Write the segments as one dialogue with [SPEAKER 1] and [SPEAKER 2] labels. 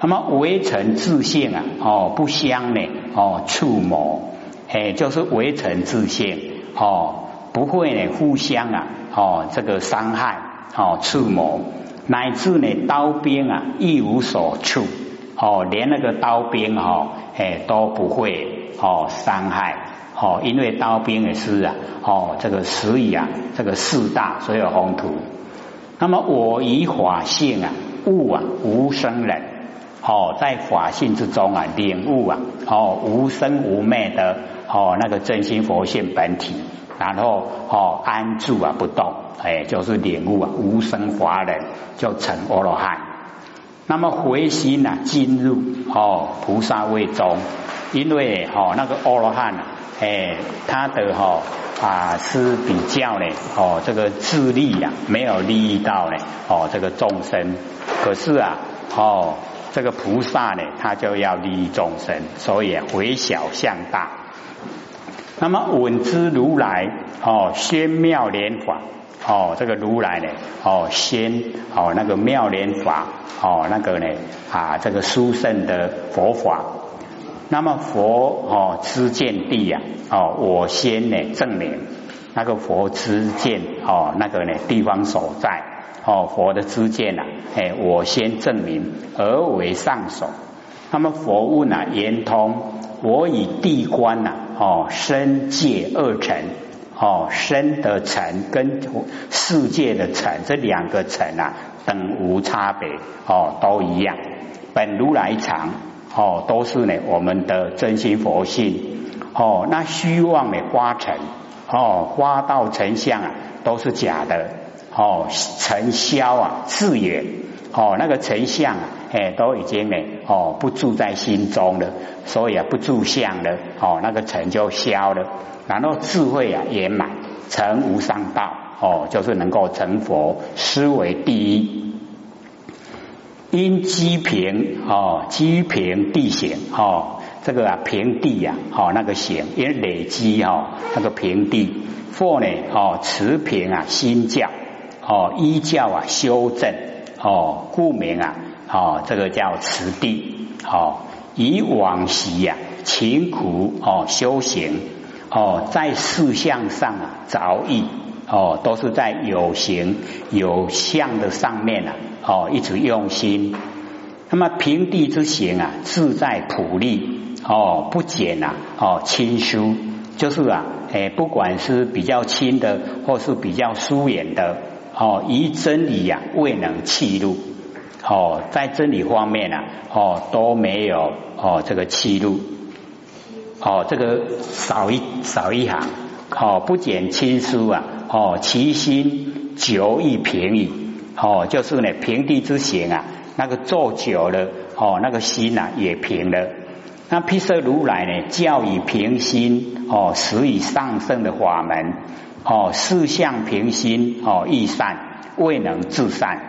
[SPEAKER 1] 那么围城自性啊，哦，不相呢，哦，触谋，哎，就是围城自性，哦，不会呢互相啊，哦，这个伤害，哦，触谋，乃至呢刀兵啊一无所触，哦，连那个刀兵哈，哎都不会哦伤害，哦，因为刀兵也是啊，哦，这个时以啊，这个四大所有宏图。那么我以法性啊，物啊无生人，哦，在法性之中啊领悟啊，哦无生无灭的哦那个真心佛性本体，然后哦安住啊不动，哎就是领悟啊无生法忍就成阿罗汉。那么回心啊进入哦菩萨位中，因为哦那个阿罗汉啊，哎他的哈。啊，是比较呢，哦，这个自利呀，没有利益到呢，哦，这个众生。可是啊，哦，这个菩萨呢，他就要利益众生，所以回小向大。那么稳之如来，哦，先妙莲法，哦，这个如来呢，哦，先哦那个妙莲法，哦，那个呢，啊，这个殊胜的佛法。那么佛哦知见地呀哦我先呢证明那个佛知见哦那个呢地方所在哦佛的知见呐哎我先证明而为上首。那么佛问啊圆通我以地观呐哦身界二尘哦身的尘跟世界的尘这两个尘啊等无差别哦都一样本如来常。哦，都是呢，我们的真心佛性。哦，那虚妄的花尘，哦，花道成相啊，都是假的。哦，尘消啊，自远。哦，那个成相啊，哎，都已经呢，哦，不住在心中了，所以啊，不住相了。哦，那个尘就消了，然后智慧啊圆满，成无上道。哦，就是能够成佛，思为第一。因积平哦，积平地形哦，这个啊平地呀，哦那个形，因为累积哦那个平地，或呢哦持平啊心教哦依教啊修正哦故名啊哦这个叫持地哦以往昔呀勤苦哦修行哦在事项上啊着意哦都是在有形有相的上面啊。哦，一直用心。那么平地之行啊，自在普利哦，不减呐哦，亲疏就是啊，哎，不管是比较亲的，或是比较疏远的哦，以真理呀未能弃入哦，在真理方面啊哦都没有哦这个弃入哦，这个少一少一行哦，不减亲疏啊哦，其心久亦平矣。哦，就是呢，平地之行啊，那个坐久了，哦，那个心呐也平了。那毗舍如来呢，教以平心，哦，使以上升的法门，哦，四相平心，哦，易善未能自善，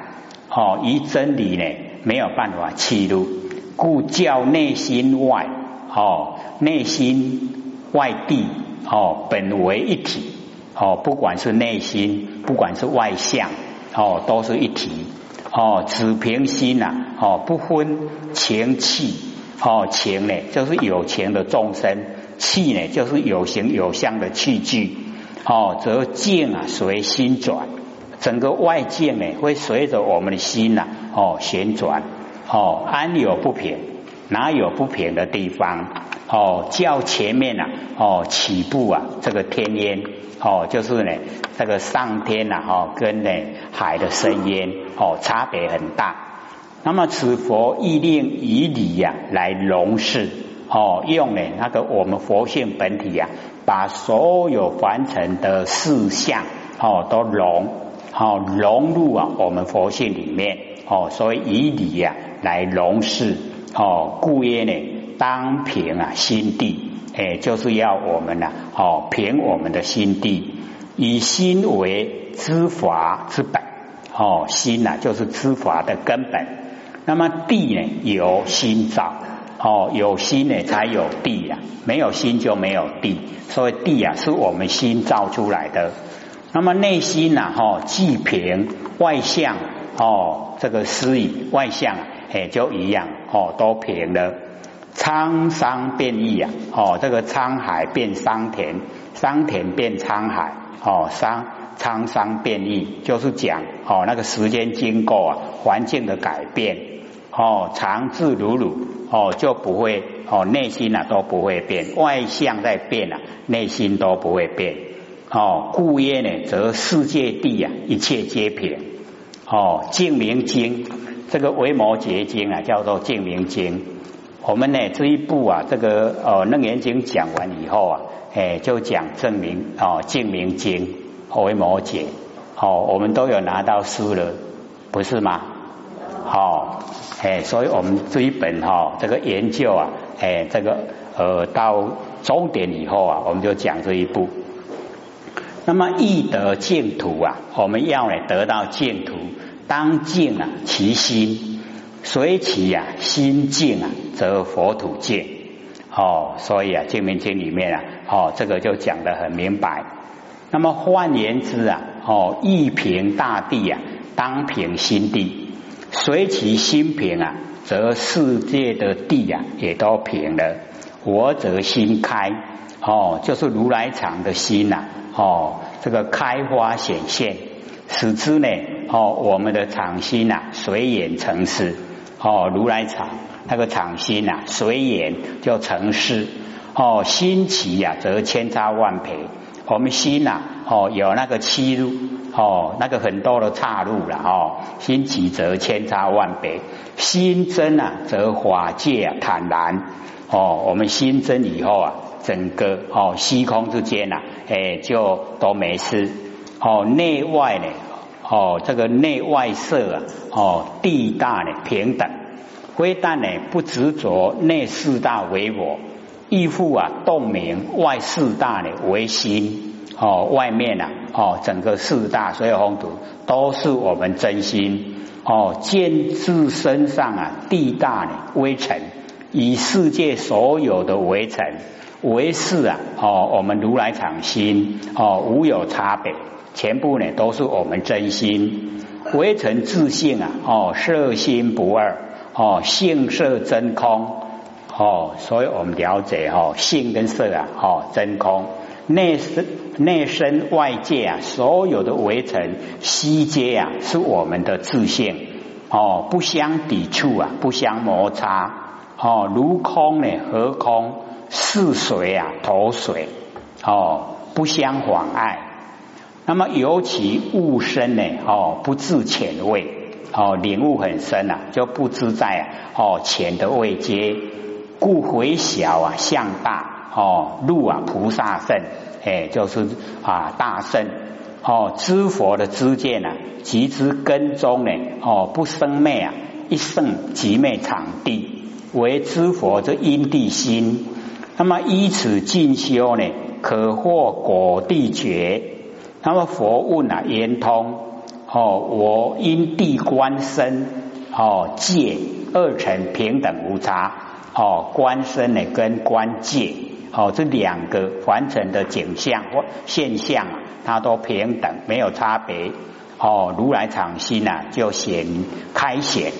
[SPEAKER 1] 哦，以真理呢没有办法弃入，故教内心外，哦，内心外地，哦，本为一体，哦，不管是内心，不管是外相。哦，都是一体哦，只平心呐哦，不分情气哦，情呢就是有情的众生，气呢就是有形有相的器具哦，则境啊随心转，整个外境呢会随着我们的心呐哦旋转哦，安有不平？哪有不平的地方？哦，较前面呐哦起步啊，这个天烟。哦，就是呢，这个上天呐，哈，跟呢海的深渊哦，差别很大。那么此佛意令以理呀来容事，哦，用呢那个我们佛性本体呀，把所有凡尘的事项哦都融，哦融入啊我们佛性里面，哦，所以以理呀来容事，哦，故曰呢当平啊心地。哎，就是要我们呢，哦，平我们的心地，以心为知法之本，哦，心呐就是知法的根本。那么地呢，由心造，哦，有心呢才有地呀，没有心就没有地，所以地啊是我们心造出来的。那么内心呐，哈，既平外向，哦，这个思以外向，哎，就一样哦，都平了。沧桑变异啊，哦，这个沧海变桑田，桑田变沧海，哦，桑沧桑变异，就是讲哦，那个时间经过啊，环境的改变，哦，常自如如，哦，就不会哦，内心啊都不会变，外相在变啊，内心都不会变，哦，故曰呢，则世界地啊，一切皆平，哦，净明经，这个维摩诘经啊，叫做净明经。我们呢这一步啊，这个呃楞严经讲完以后啊，哎就讲证明哦净明经为摩诘哦，我们都有拿到书了，不是吗？好，哎，所以我们这一本哈这个研究啊，哎这个呃到终点以后啊，我们就讲这一步。那么易得净土啊，我们要呢得到净土，当净啊其心。随其呀心静啊，则佛土静。哦，所以啊，《净明经》里面啊，哦，这个就讲得很明白。那么换言之啊，哦，一平大地啊，当平心地。随其心平啊，则世界的地啊，也都平了。我则心开，哦，就是如来藏的心呐，哦，这个开花显现，使之呢，哦，我们的藏心呐，随缘成事。哦，如来藏那个藏心呐，随缘就成事。哦，心起呀，则千差万别。我们心呐，哦，有那个七路，哦，那个很多的岔路了。哦，心起则千差万别，心真啊，则法界坦然。哦，我们心真以后啊，整个哦虚空之间呐，哎，就都没事。哦，内外呢？哦，这个内外色啊，哦，地大呢平等，非但呢不执着内四大为我，亦复啊洞明外四大呢为心。哦，外面呐，哦，整个四大所有风土都是我们真心。哦，见自身上啊地大呢微尘，以世界所有的微尘为是啊，哦，我们如来藏心，哦，无有差别。全部呢都是我们真心，微尘自性啊！哦，色心不二哦，性色真空哦，所以我们了解哦，性跟色啊哦真空，内身内身外界啊，所有的围城悉皆啊是我们的自性。哦，不相抵触啊，不相摩擦。哦，如空呢何空？似水啊投水。哦，不相妨碍。那么尤其物身呢，哦，不自浅位，哦，领悟很深啊，就不知在啊哦浅的位阶，故回小啊向大，哦，入啊菩萨圣，哎，就是啊大圣，哦，知佛的知见啊，即知根中呢，哦，不生灭啊，一圣即灭场地，为知佛之因地心。那么依此进修呢，可获果地觉。那么佛问啊，圆通哦，我因地观身哦，界二层平等无差哦，观身呢跟观界哦，这两个完成的景象或现象，它都平等，没有差别哦。如来藏心呐，就显开显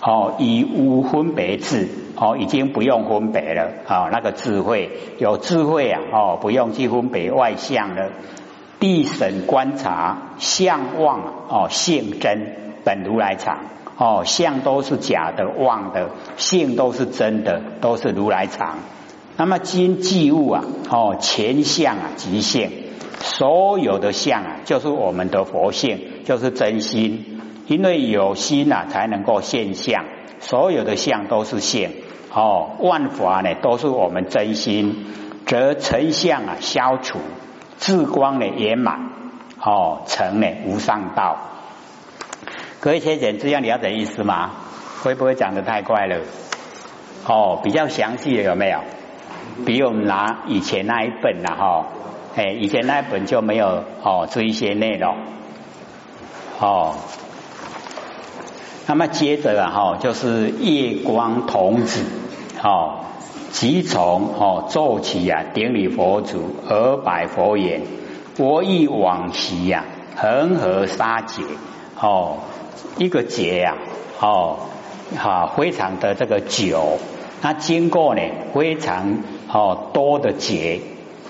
[SPEAKER 1] 哦，以无分别智哦，已经不用分别了哦，那个智慧有智慧啊哦，不用去分别外相了。地审观察相妄哦，性真本如来藏哦，相都是假的，妄的性都是真的，都是如来藏。那么今即物啊哦，前相啊即性，所有的相啊就是我们的佛性，就是真心。因为有心啊，才能够现相，所有的相都是现哦，万法呢都是我们真心，则成相啊消除。智光呢圆满哦，成呢无上道。各位先生，这样了解意思吗？会不会讲的太快了？哦，比较详细的有没有？比我们拿以前那一本了哈，哎，以前那一本就没有哦这一些内容哦。那么接着啊哈，就是夜光童子哦。即从哦奏起呀，顶礼佛祖而拜佛言：我忆往昔呀，恒河沙劫哦，一个劫呀哦，哈非常的这个久，那经过呢非常哦多的劫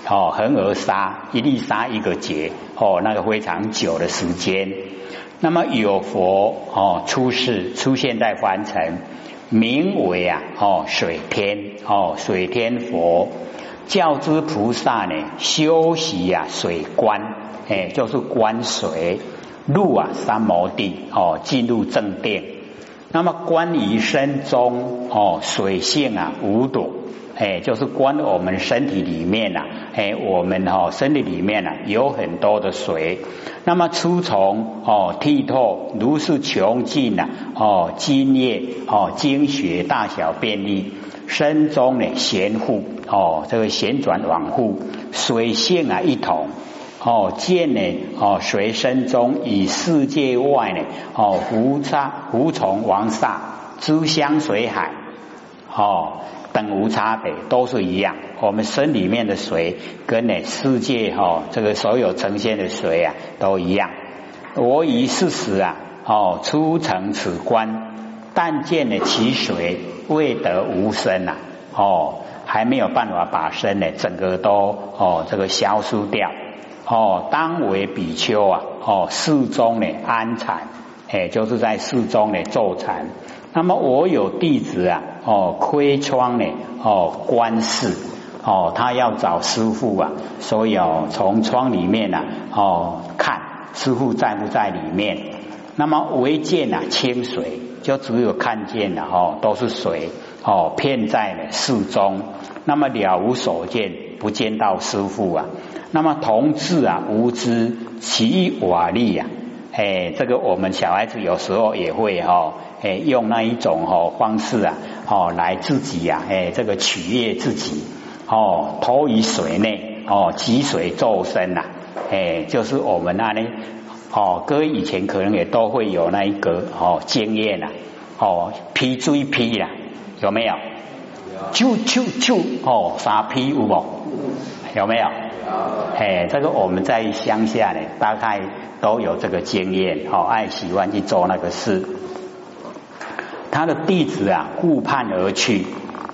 [SPEAKER 1] 哦恒河沙一粒沙一个劫哦那个非常久的时间，那么有佛哦出世出现在凡尘，名为啊哦水天哦水天佛，教之菩萨呢修习啊水观，哎就是观水入啊三摩地哦进入正殿。那么观于身中哦，水性啊无朵，哎，就是观我们身体里面呐，哎，我们哈身体里面呐有很多的水。那么粗从哦剔透，如是穷尽呐哦津液哦精血大小便利，身中呢旋护哦这个旋转往复，水性啊一统。哦，见呢？哦，随身中以世界外呢？哦，湖差湖从王煞，诸香水海，哦，等无差别，都是一样。我们身里面的水，跟呢世界哈这个所有呈现的水啊，都一样。我以事实啊，哦，初成此观，但见呢其水未得无生呐，哦，还没有办法把身呢整个都哦这个消失掉。哦，当为比丘啊！哦，世中呢安禅，哎，就是在世中呢坐禅。那么我有弟子啊，哦，窥窗呢，哦，观世，哦，他要找师傅啊，所以哦，从窗里面呢，哦，看师傅在不在里面。那么唯见啊清水，就只有看见了哦，都是水哦，片在了寺中。那么了无所见，不见到师傅啊。那么同志啊，无知其瓦力呀，哎，这个我们小孩子有时候也会哈，哎，用那一种哈方式啊，哦，来自己呀，哎，这个取悦自己，哦，投于水内，哦，积水作身呐，哎，就是我们那里，哦，各位以前可能也都会有那一个哦经验呐，哦，劈追劈啦，有没有？就就就哦，杀劈有冇？有没有？哎，这个我们在乡下呢，大概都有这个经验，哦，爱喜欢去做那个事。他的弟子啊，顾盼而去。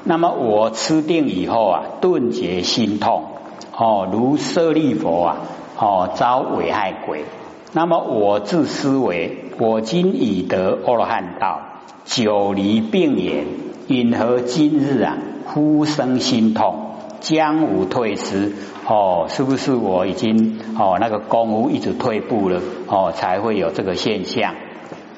[SPEAKER 1] 那么我吃定以后啊，顿觉心痛，哦，如舍利佛啊，哦，遭危害鬼。那么我自思维，我今已得阿罗汉道，久离病眼，因何今日啊，忽生心痛？将无退失哦，是不是我已经哦那个功夫一直退步了哦，才会有这个现象？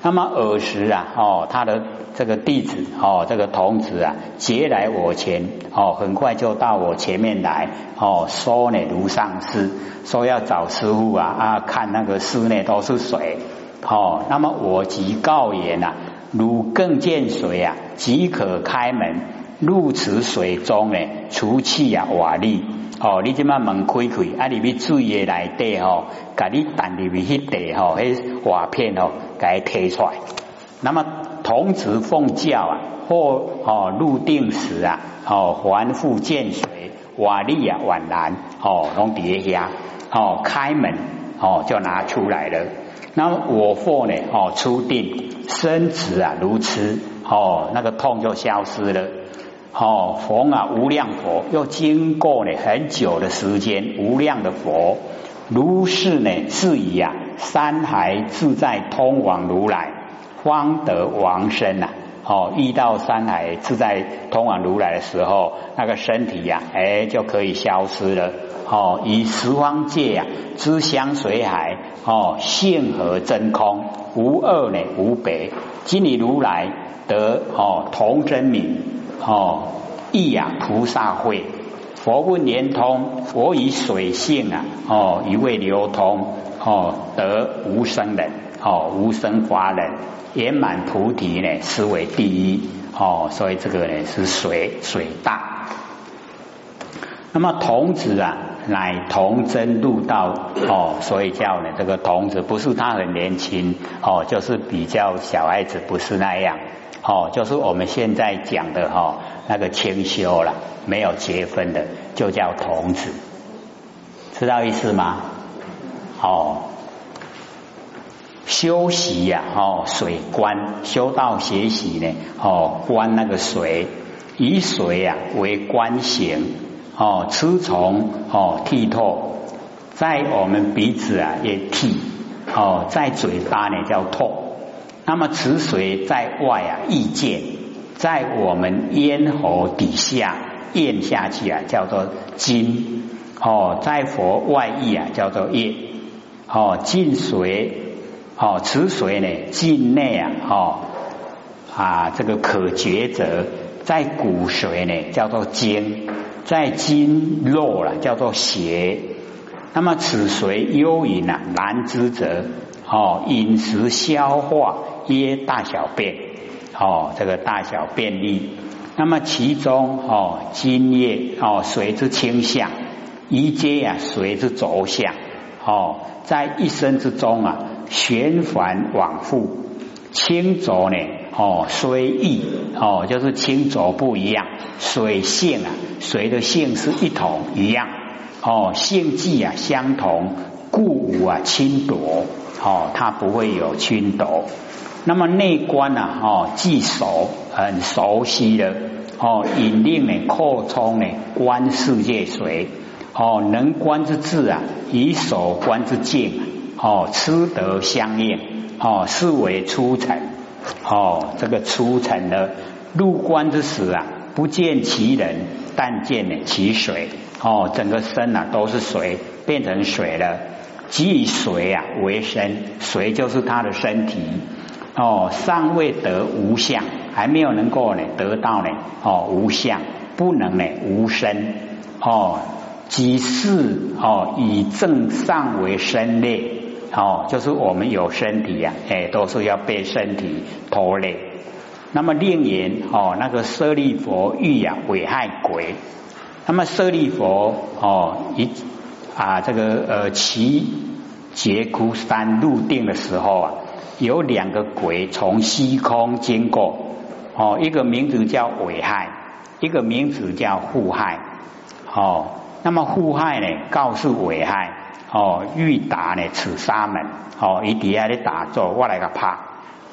[SPEAKER 1] 那么尔时啊哦，他的这个弟子哦，这个童子啊，劫来我前哦，很快就到我前面来哦，说呢如上师，说要找师傅啊啊，看那个室内都是水哦，那么我即告言呐，汝更见水啊，即可开门。入此水中呢，除气啊瓦砾哦，你即马门开开，啊里面水液内底吼，甲你弹入去迄地吼，迄瓦片吼，甲伊提出来。那么童子奉教啊，或哦入定时啊，哦还复见水瓦砾啊宛然哦，拢叠下哦开门哦就拿出来了。那我或呢哦出定生子啊如痴哦，那个痛就消失了。哦，佛啊，无量佛，又经过呢很久的时间，无量的佛，如是呢，自以啊，山海自在通往如来，方得王身呐。哦，遇到山海自在通往如来的时候，那个身体呀，哎，就可以消失了。哦，以十方界呀，知相随海，哦，性和真空，无二呢，无别。今你如来得哦，同真名。哦，意啊，菩萨会，佛问连通，我以水性啊，哦，一味流通，哦，得无生人，哦，无生法人，圆满菩提呢，是为第一，哦，所以这个呢是水水大。那么童子啊，乃童真入道，哦，所以叫呢这个童子，不是他很年轻，哦，就是比较小孩子，不是那样。哦，就是我们现在讲的哈，那个清修了，没有结婚的，就叫童子，知道意思吗？哦，修习呀，哦，水观修道学习呢，哦，观那个水，以水啊为观行，哦，吃从哦剔透，在我们鼻子啊也剔，哦，在嘴巴呢叫透，那么此水在外啊意见，在我们咽喉底下咽下去啊叫做津，哦，在佛外意啊叫做液，哦，进水。哦，此水呢，境内啊，哦啊，这个可觉者，在骨髓呢叫做筋，在筋肉了叫做血。那么此水幽隐啊，难知者，哦，饮食消化约大小便，哦，这个大小便利。那么其中哦，津液哦，水之倾向，一皆呀，水之轴向，哦，在一生之中啊。旋返往复，轻浊呢？哦，虽异哦，就是轻浊不一样。水性啊，水的性是一同一样哦，性质啊相同，故无啊侵夺哦，它不会有侵夺。那么内观呢？哦，既熟很熟悉的哦，引令呢扩充呢观世界水哦，能观之智啊，以手观之境。哦，吃得相应，哦，是为初尘，哦，这个初成的入关之时啊，不见其人，但见呢其水，哦，整个身啊都是水，变成水了，即以水啊为身，水就是他的身体，哦，尚未得无相，还没有能够呢得到呢，哦，无相，不能呢无身，哦，即是哦以正上为身类。哦，就是我们有身体呀，哎，都是要被身体拖累。那么另言哦，那个舍利佛欲啊危害鬼。那么舍利佛哦一啊这个呃其结枯山入定的时候啊，有两个鬼从虚空经过哦，一个名字叫危害，一个名字叫护害。哦，那么护害呢，告诉危害。哦，欲打呢，此沙门哦，伊底下咧打坐，我来个拍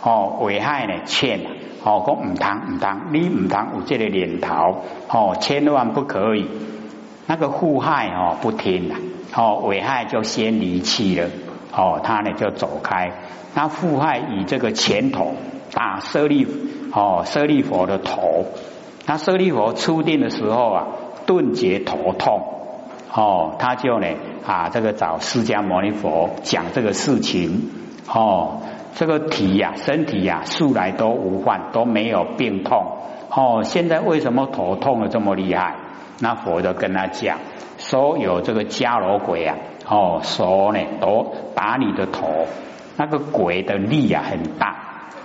[SPEAKER 1] 哦，危害呢，欠哦，讲唔通唔通，你唔通有这个念头哦，千万不可以。那个护害哦，不听了哦，危害就先离弃了哦，他呢就走开。那护害以这个前头打舍利哦，舍利佛的头。那舍利佛出定的时候啊，顿觉头痛。哦，他就呢啊，这个找释迦牟尼佛讲这个事情。哦，这个体呀，身体呀，素来都无患，都没有病痛。哦，现在为什么头痛的这么厉害？那佛就跟他讲，说有这个迦罗鬼啊，哦，说呢都打你的头，那个鬼的力啊很大。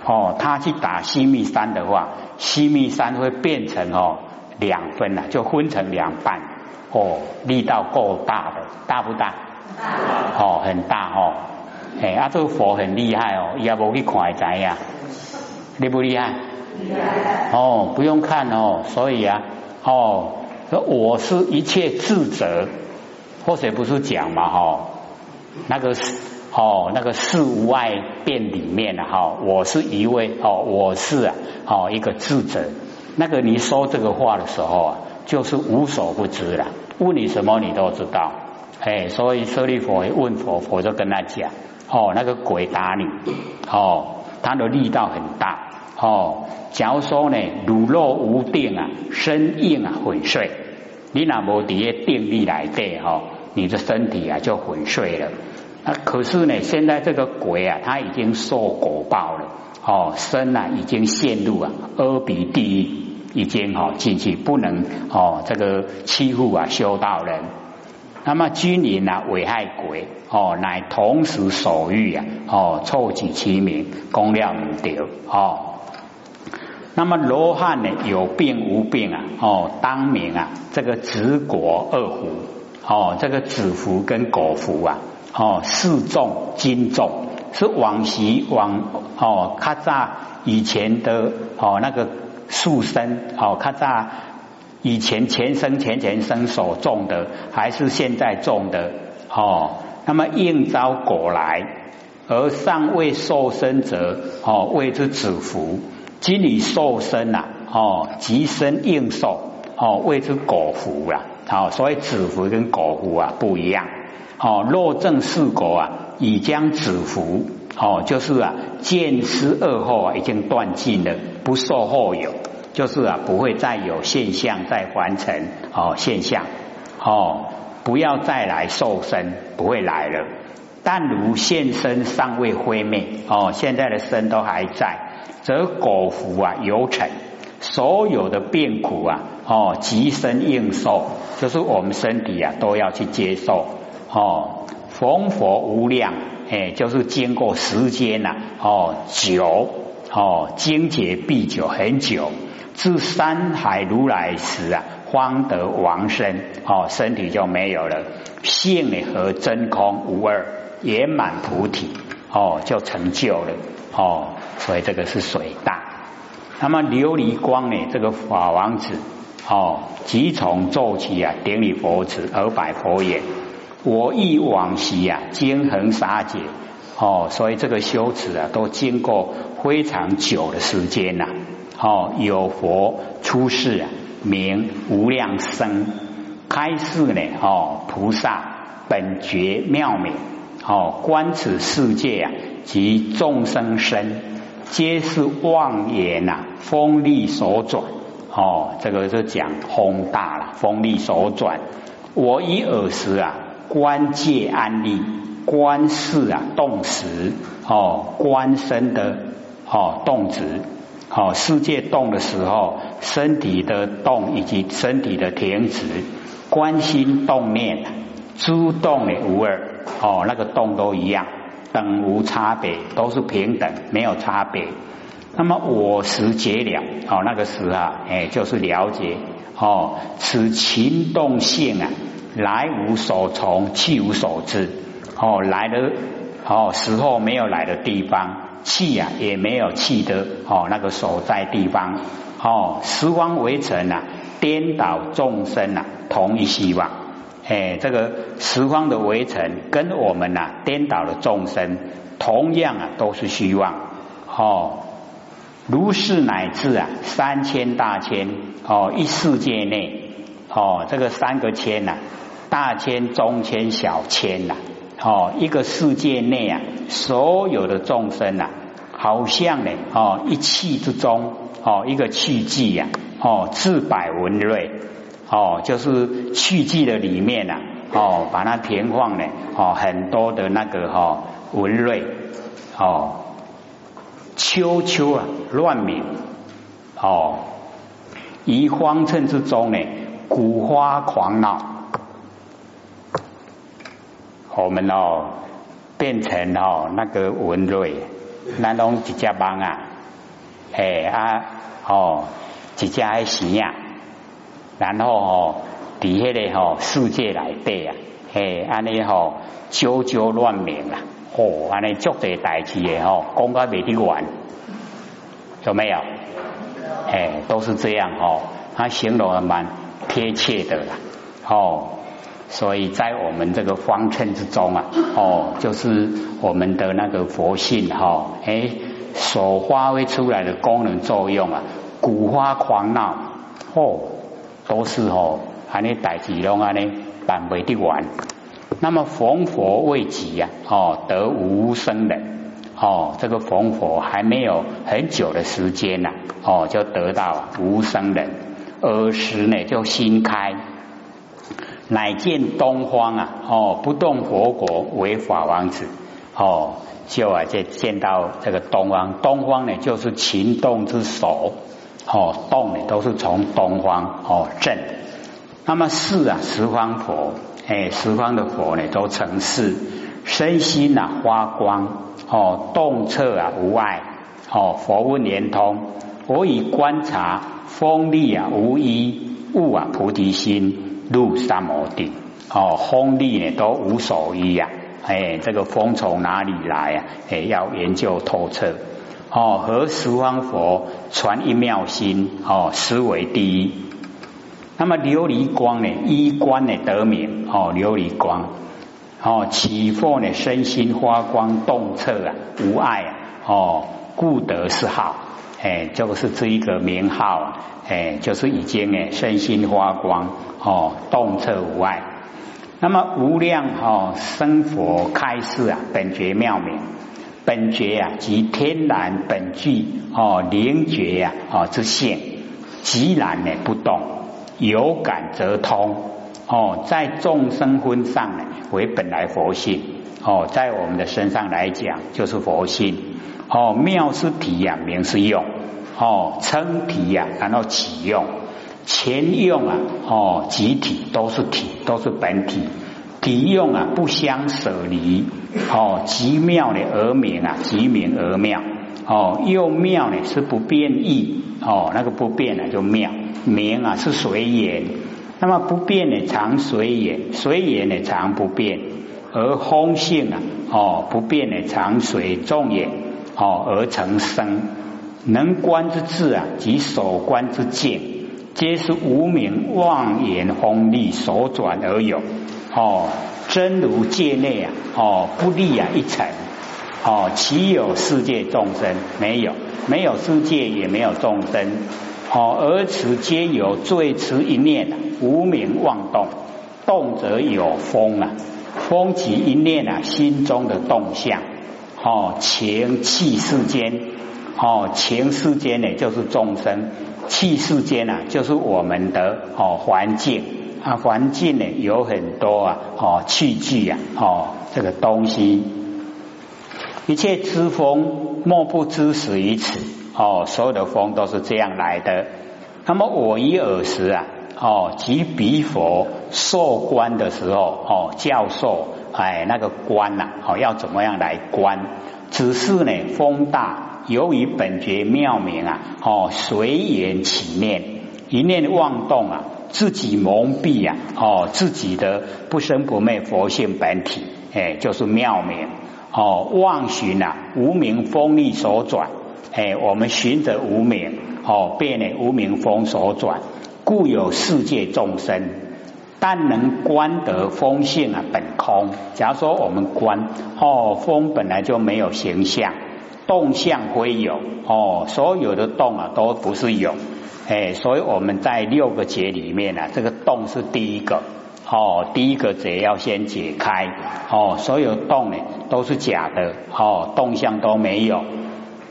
[SPEAKER 1] 哦，他去打西密山的话，西密山会变成哦两分了，就分成两半。哦，力道够大的，大不大？大。哦，很大哦。哎，啊，这个佛很厉害哦，也无去看知呀。厉不厉害？厉害。哦，不用看哦，所以啊，哦，说我是一切智者，或者不是讲嘛哈？那个哦，那个事无碍变里面的哈，我是一位哦，我是啊，哦，一个智者。那个你说这个话的时候啊，就是无所不知了。问你什么你都知道，哎，所以舍利佛问佛，佛就跟他讲，哦，那个鬼打你，哦，他的力道很大，哦，假如说呢，如若无定啊，身硬啊，粉碎，你那无底下定力来对，哈，你的身体啊就粉碎了。那可是呢，现在这个鬼啊，他已经受果报了，哦，身啊已经陷入啊阿鼻地狱。已经哈进去不能哦，这个欺负啊修道人。那么君临啊危害鬼哦，乃同时所欲啊哦，凑举其名，公料唔丢哦。那么罗汉呢有病无病啊哦，当名啊这个子果二福哦，这个子福跟果福啊哦，四重金重是往昔往哦，咔嚓以前的哦那个。树生哦，看在以前前生前前生所种的，还是现在种的哦。那么应招果来而尚未受身者，哦，谓之子福；今已受身呐，哦，即身应受，哦，谓之果福啊。好，所以子福跟果福啊不一样。哦，若正四果啊，已将子福，哦，就是啊，见思二后，已经断尽了，不受后有，就是啊，不会再有现象再完成哦现象，哦，不要再来受身，不会来了。但如现身尚未灰灭，哦，现在的身都还在，则果福啊有成，所有的变苦啊，哦，即身应受，就是我们身体啊都要去接受，哦，逢佛无量，哎，就是经过时间呐，哦，久，哦，经劫必久很久，至山海如来时啊，方得王身，哦，身体就没有了，性呢和真空无二。圆满菩提哦，就成就了哦，所以这个是水大。那么琉璃光呢？这个法王子哦，即从奏起啊，顶礼佛子而拜佛也：我忆往昔啊，经恒杀劫哦，所以这个修持啊，都经过非常久的时间呐。哦，有佛出世啊，名无量生，开示呢哦，菩萨本觉妙美。哦，观此世界啊，及众生身，皆是妄言呐，风力所转。哦，这个是讲风大了，风力所转。我以耳时啊，观界安立，观世啊动时，哦，观身的哦动止，哦，世界动的时候，身体的动以及身体的停止，观心动念，诸动也无二。哦，那个动都一样，等无差别，都是平等，没有差别。那么我识解了，哦，那个时啊，哎，就是了解，哦，此情动性啊，来无所从，去无所至，哦，来的哦时候没有来的地方，去呀也没有去的哦那个所在地方，哦，时光围城啊，颠倒众生啊，同一希望。哎，这个十方的围城跟我们呐颠倒的众生，同样啊都是虚妄哦。如是乃至啊三千大千哦一世界内哦这个三个千呐大千中千小千呐。哦一个世界内啊所有的众生呐，好像呢哦一气之中哦一个气迹呀哦自百文瑞。哦，就是去迹的里面呐，哦，把它填放呢，哦，很多的那个哈文瑞，哦，秋秋啊乱鸣，哦，于荒尘之中呢，古花狂闹，我们哦变成哦那个文瑞，那种一只蚊啊，哎啊，哦，一只还死呀。然后哦，底下的吼世界来对啊，嘿，安尼吼九九乱鸣啊，哦，安尼足多代志的吼，讲个未得完，有没有？哎，都是这样哦，他形容的蛮贴切的啦，哦，所以在我们这个方寸之中啊，哦，就是我们的那个佛性哈，哎，所发挥出来的功能作用啊，古花狂闹，哦。都是哦，安尼代志拢安尼办未得完。那么逢佛未及呀，哦得无生人，哦这个逢佛还没有很久的时间呐，哦就得到无生人。而时呢就心开，乃见东方啊，哦不动佛国为法王子，哦就啊就见到这个东方，东方呢就是情动之首。哦，动呢都是从东方哦正，那么是啊十方佛，哎十方的佛呢都成四，身心啊发光。哦动彻啊无碍。哦佛问连通，我以观察风力啊无一物啊菩提心。入三摩地哦风力呢都无所依呀，哎这个风从哪里来啊？哎要研究透彻。哦，和十方佛传一妙心，哦，实为第一。那么琉璃光呢？衣冠呢得名哦，琉璃光哦，起惑呢，身心发光动彻啊，无碍啊，哦，故得是好，哎，就是这一个名号，哎，就是已经哎身心发光，哦，动彻无碍。那么无量哦生佛开示啊，本觉妙明，本觉啊即天然本具哦灵觉呀哦之性，即然呢不动，有感则通。哦，在众生分上呢，为本来佛性；哦，在我们的身上来讲，就是佛性。哦，妙是体呀，名是用。哦，称体呀，然后启用，前用啊，哦，集体都是体，都是本体。体用啊，不相舍离。哦，极妙的而名啊，极名而妙。哦，又妙呢，是不变异。哦，那个不变呢，就妙。名啊，是随缘。那么不变的常随缘，随缘呢常不变；而空性啊，哦，不变的常随众也，哦，而成生。能观之智啊，及所观之见，皆是无名妄言风力所转而有。哦，真如界内啊，哦，不立啊一层。哦，岂有世界众生？没有，没有世界，也没有众生。哦，而此皆有最迟一念啊，无名妄动，动则有风啊，风起一念啊，心中的动向。哦，情气世间，哦，情世间呢，就是众生；气世间啊，就是我们的哦环境啊，环境呢有很多啊，哦器具啊，哦这个东西，一切之风，莫不知始于此。哦，所有的风都是这样来的。那么我以尔时啊，哦，即彼佛受观的时候，哦，教授，哎，那个观呐，哦，要怎么样来观？只是呢，风大，由于本觉妙明啊，哦，随缘起念，一念妄动啊，自己蒙蔽啊，哦，自己的不生不灭佛性本体，哎，就是妙明，哦，妄寻啊，无名风力所转。哎，我们寻着无名，哦，变呢无名风所转，故有世界众生。但能观得风性啊，本空。假如说我们观，哦，风本来就没有形象，动向会有，哦，所有的动啊都不是有。哎，所以我们在六个节里面呢，这个动是第一个，哦，第一个节要先解开，哦，所有动呢都是假的，哦，动向都没有。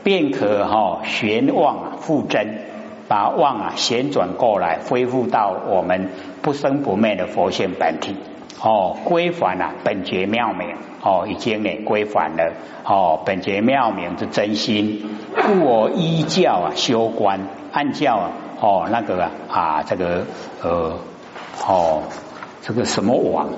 [SPEAKER 1] 便可哈旋妄复真，把妄啊旋转过来，恢复到我们不生不灭的佛性本体哦，归还了本觉妙明哦，已经呢归还了哦，本觉妙明之真心，故我依教啊修观，按教啊哦那个啊这个呃哦这个什么网。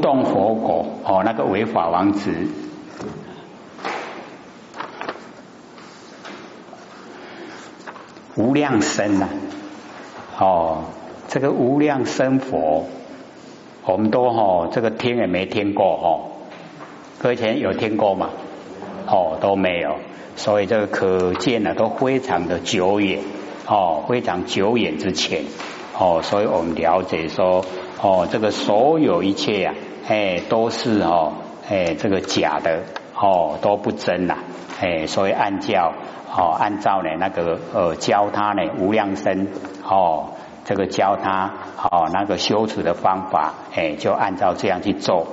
[SPEAKER 1] 动佛果哦，那个违法王子无量身呐哦，这个无量身佛，我们都哈这个听也没听过哈，以前有听过吗？哦都没有，所以这个可见呢都非常的久远哦，非常久远之前哦，所以我们了解说。哦，这个所有一切呀，哎，都是哦，哎，这个假的，哦，都不真呐，哎，所以按照，哦，按照呢那个呃教他呢无量身，哦，这个教他，哦，那个修持的方法，哎，就按照这样去做。